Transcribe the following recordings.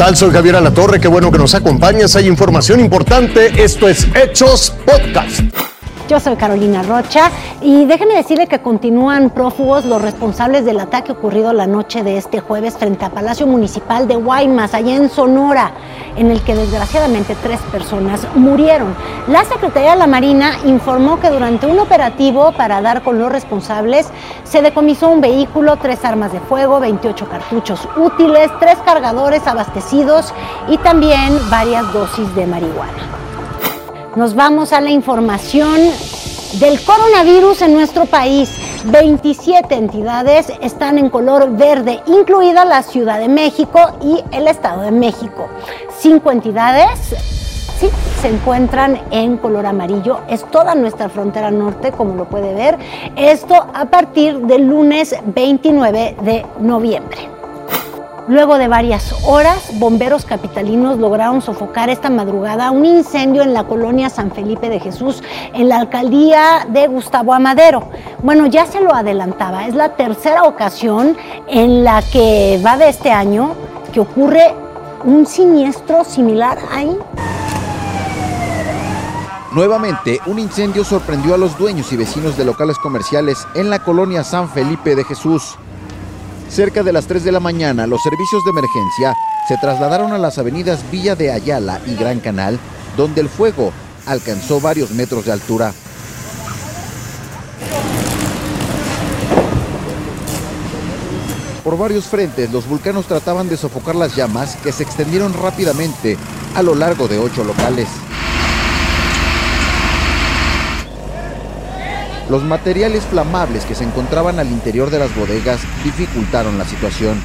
tal? Soy Javier Alatorre, qué bueno que nos acompañas. Hay información importante. Esto es Hechos Podcast. Yo soy Carolina Rocha y déjeme decirle que continúan prófugos los responsables del ataque ocurrido la noche de este jueves frente a Palacio Municipal de Guaymas, allá en Sonora, en el que desgraciadamente tres personas murieron. La Secretaría de la Marina informó que durante un operativo para dar con los responsables se decomisó un vehículo, tres armas de fuego, 28 cartuchos útiles, tres cargadores abastecidos y también varias dosis de marihuana. Nos vamos a la información del coronavirus en nuestro país. 27 entidades están en color verde, incluida la Ciudad de México y el Estado de México. Cinco entidades sí, se encuentran en color amarillo. Es toda nuestra frontera norte, como lo puede ver. Esto a partir del lunes 29 de noviembre. Luego de varias horas, bomberos capitalinos lograron sofocar esta madrugada un incendio en la colonia San Felipe de Jesús, en la alcaldía de Gustavo Amadero. Bueno, ya se lo adelantaba, es la tercera ocasión en la que va de este año que ocurre un siniestro similar ahí. Nuevamente, un incendio sorprendió a los dueños y vecinos de locales comerciales en la colonia San Felipe de Jesús. Cerca de las 3 de la mañana, los servicios de emergencia se trasladaron a las avenidas Villa de Ayala y Gran Canal, donde el fuego alcanzó varios metros de altura. Por varios frentes, los vulcanos trataban de sofocar las llamas que se extendieron rápidamente a lo largo de ocho locales. Los materiales flamables que se encontraban al interior de las bodegas dificultaron la situación.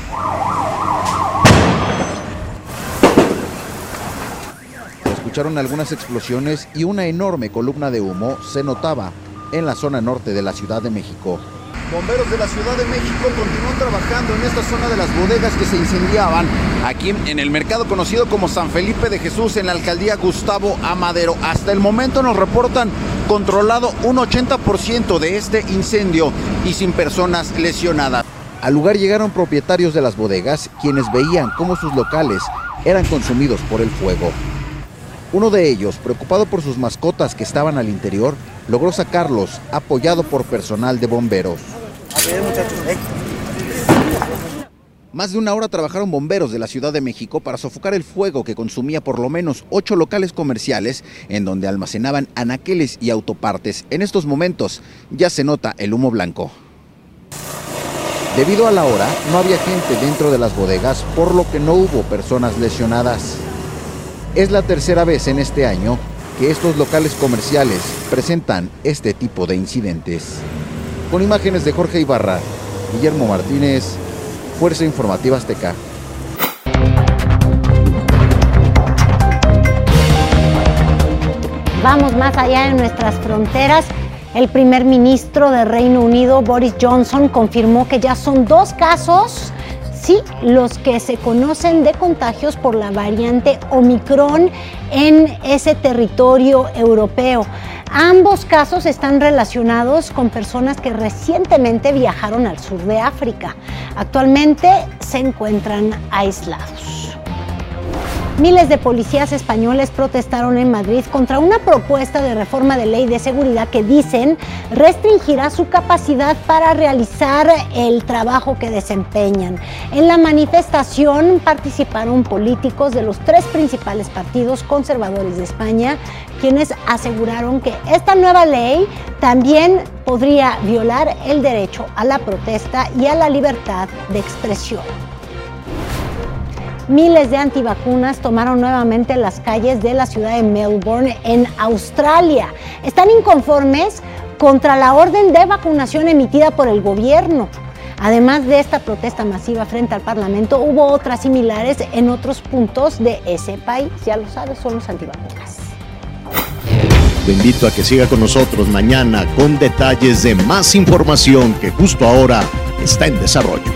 Se escucharon algunas explosiones y una enorme columna de humo se notaba en la zona norte de la Ciudad de México. Bomberos de la Ciudad de México continúan trabajando en esta zona de las bodegas que se incendiaban aquí en el mercado conocido como San Felipe de Jesús en la alcaldía Gustavo Amadero. Hasta el momento nos reportan controlado un 80% de este incendio y sin personas lesionadas. Al lugar llegaron propietarios de las bodegas quienes veían cómo sus locales eran consumidos por el fuego. Uno de ellos, preocupado por sus mascotas que estaban al interior, logró sacarlos apoyado por personal de bomberos. Más de una hora trabajaron bomberos de la Ciudad de México para sofocar el fuego que consumía por lo menos ocho locales comerciales en donde almacenaban anaqueles y autopartes. En estos momentos ya se nota el humo blanco. Debido a la hora, no había gente dentro de las bodegas, por lo que no hubo personas lesionadas. Es la tercera vez en este año que estos locales comerciales presentan este tipo de incidentes. Con imágenes de Jorge Ibarra, Guillermo Martínez, Fuerza Informativa Azteca. Vamos más allá de nuestras fronteras. El primer ministro de Reino Unido, Boris Johnson, confirmó que ya son dos casos, sí, los que se conocen de contagios por la variante Omicron en ese territorio europeo. Ambos casos están relacionados con personas que recientemente viajaron al sur de África. Actualmente se encuentran aislados. Miles de policías españoles protestaron en Madrid contra una propuesta de reforma de ley de seguridad que dicen restringirá su capacidad para realizar el trabajo que desempeñan. En la manifestación participaron políticos de los tres principales partidos conservadores de España, quienes aseguraron que esta nueva ley también podría violar el derecho a la protesta y a la libertad de expresión. Miles de antivacunas tomaron nuevamente las calles de la ciudad de Melbourne, en Australia. Están inconformes contra la orden de vacunación emitida por el gobierno. Además de esta protesta masiva frente al Parlamento, hubo otras similares en otros puntos de ese país. Ya lo sabes, son los antivacunas. Te invito a que siga con nosotros mañana con detalles de más información que justo ahora está en desarrollo.